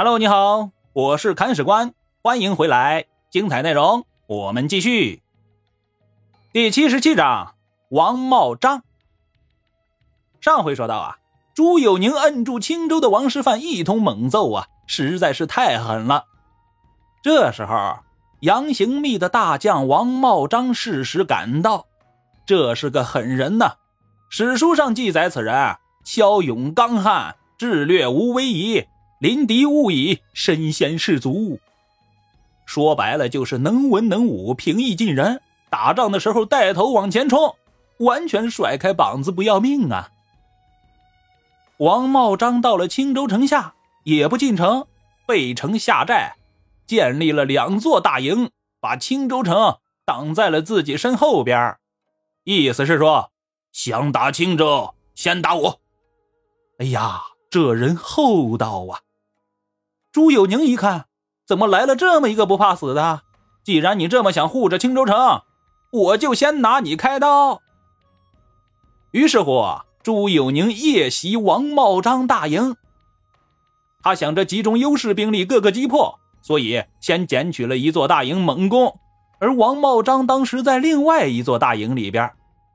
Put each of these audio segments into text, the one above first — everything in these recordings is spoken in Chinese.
Hello，你好，我是看史官，欢迎回来，精彩内容我们继续。第七十七章，王茂章。上回说到啊，朱有宁摁住青州的王师范一通猛揍啊，实在是太狠了。这时候，杨行密的大将王茂章适时赶到，这是个狠人呐。史书上记载，此人骁勇刚悍，智略无威仪，临敌勿以身先士卒。说白了，就是能文能武，平易近人，打仗的时候带头往前冲，完全甩开膀子不要命啊。王茂章到了青州城下，也不进城，背城下寨。建立了两座大营，把青州城挡在了自己身后边，意思是说，想打青州，先打我。哎呀，这人厚道啊！朱有宁一看，怎么来了这么一个不怕死的？既然你这么想护着青州城，我就先拿你开刀。于是乎，朱有宁夜袭王茂章大营，他想着集中优势兵力，各个击破。所以，先捡取了一座大营猛攻，而王茂章当时在另外一座大营里边，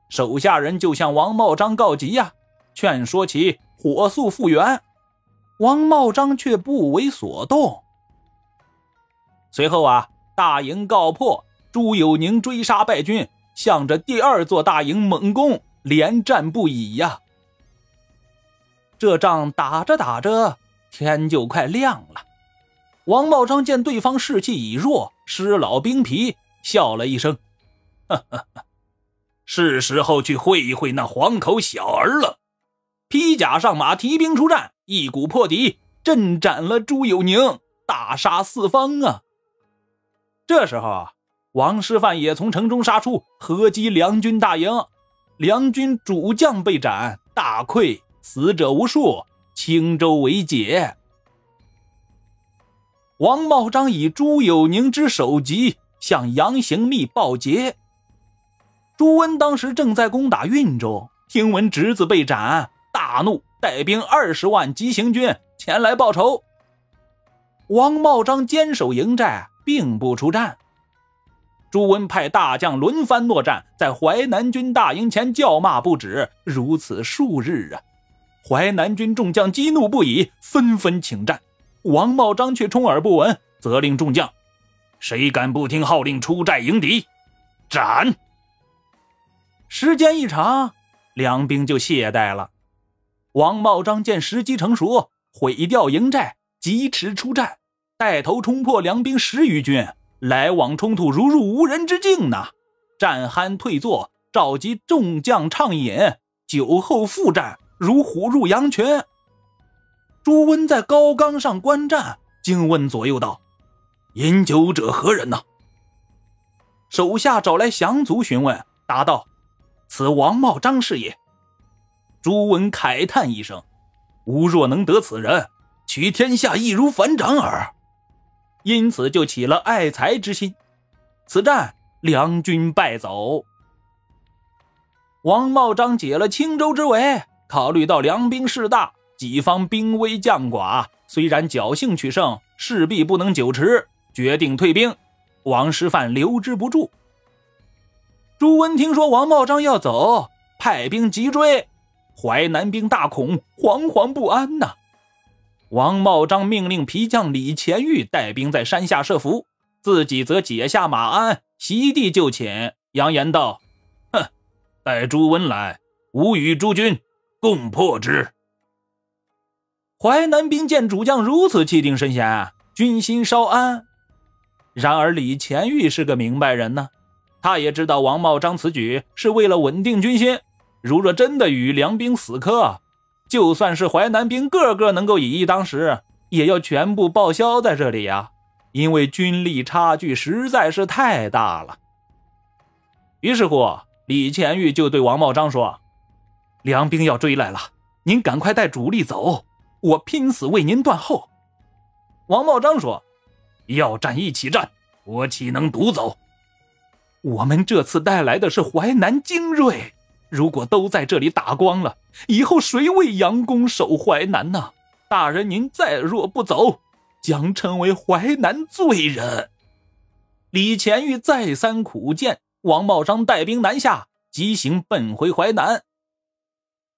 手下人就向王茂章告急呀，劝说其火速复原。王茂章却不为所动。随后啊，大营告破，朱有宁追杀败军，向着第二座大营猛攻，连战不已呀。这仗打着打着，天就快亮了。王茂章见对方士气已弱，失老兵疲，笑了一声：“哈哈，是时候去会一会那黄口小儿了。”披甲上马，提兵出战，一鼓破敌，阵斩了朱有宁，大杀四方啊！这时候啊，王师范也从城中杀出，合击梁军大营，梁军主将被斩，大溃，死者无数，青州为解。王茂章以朱有宁之首级向杨行密报捷。朱温当时正在攻打运州，听闻侄子被斩，大怒，带兵二十万急行军前来报仇。王茂章坚守营寨，并不出战。朱温派大将轮番落战，在淮南军大营前叫骂不止，如此数日啊！淮南军众将激怒不已，纷纷请战。王茂章却充耳不闻，责令众将：“谁敢不听号令出寨迎敌，斩！”时间一长，梁兵就懈怠了。王茂章见时机成熟，毁掉营寨，疾驰出战，带头冲破梁兵十余军，来往冲突如入无人之境呐！战酣退坐，召集众将畅饮，酒后复战，如虎入羊群。朱温在高岗上观战，惊问左右道：“饮酒者何人呢？”手下找来降卒询问，答道：“此王茂章是也。”朱温慨叹一声：“吾若能得此人，取天下易如反掌耳。”因此就起了爱才之心。此战梁军败走，王茂章解了青州之围，考虑到梁兵势大。己方兵微将寡，虽然侥幸取胜，势必不能久持，决定退兵。王师范留之不住。朱温听说王茂章要走，派兵急追，淮南兵大恐，惶惶不安呐。王茂章命令皮将李乾玉带兵在山下设伏，自己则解下马鞍，席地就寝，扬言道：“哼，待朱温来，吾与诸军共破之。”淮南兵见主将如此气定神闲，军心稍安。然而李乾玉是个明白人呢，他也知道王茂章此举是为了稳定军心。如若真的与梁兵死磕，就算是淮南兵个个能够以一当十，也要全部报销在这里呀，因为军力差距实在是太大了。于是乎，李乾玉就对王茂章说：“梁兵要追来了，您赶快带主力走。”我拼死为您断后。王茂章说：“要战一起战，我岂能独走？我们这次带来的是淮南精锐，如果都在这里打光了，以后谁为杨公守淮南呢？大人您再若不走，将成为淮南罪人。李乾玉再三苦谏，王茂章带兵南下，急行奔回淮南。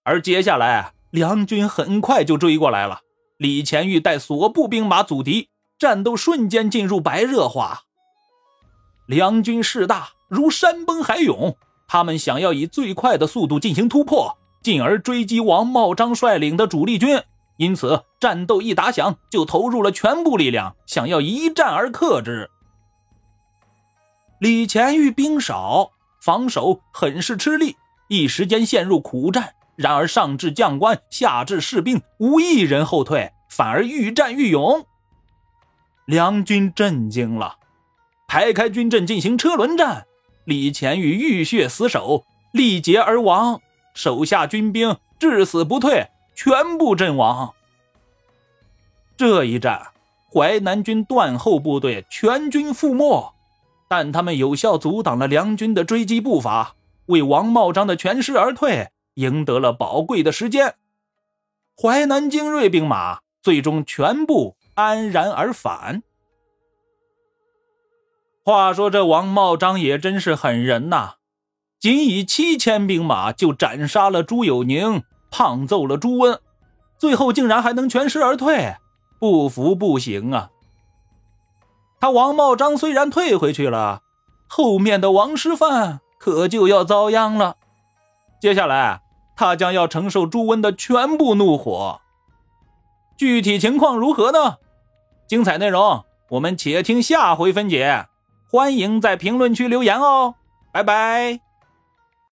而接下来，梁军很快就追过来了。李乾玉带所部兵马阻敌，战斗瞬间进入白热化。梁军势大，如山崩海涌，他们想要以最快的速度进行突破，进而追击王茂章率领的主力军。因此，战斗一打响，就投入了全部力量，想要一战而克之。李乾玉兵少，防守很是吃力，一时间陷入苦战。然而，上至将官，下至士兵，无一人后退，反而愈战愈勇。梁军震惊了，排开军阵进行车轮战。李乾玉浴血死守，力竭而亡，手下军兵至死不退。全部阵亡。这一战，淮南军断后部队全军覆没，但他们有效阻挡了梁军的追击步伐，为王茂章的全师而退赢得了宝贵的时间。淮南精锐兵马最终全部安然而返。话说这王茂章也真是狠人呐，仅以七千兵马就斩杀了朱有宁。胖揍了朱温，最后竟然还能全身而退，不服不行啊！他王茂章虽然退回去了，后面的王师范可就要遭殃了。接下来他将要承受朱温的全部怒火。具体情况如何呢？精彩内容我们且听下回分解。欢迎在评论区留言哦，拜拜。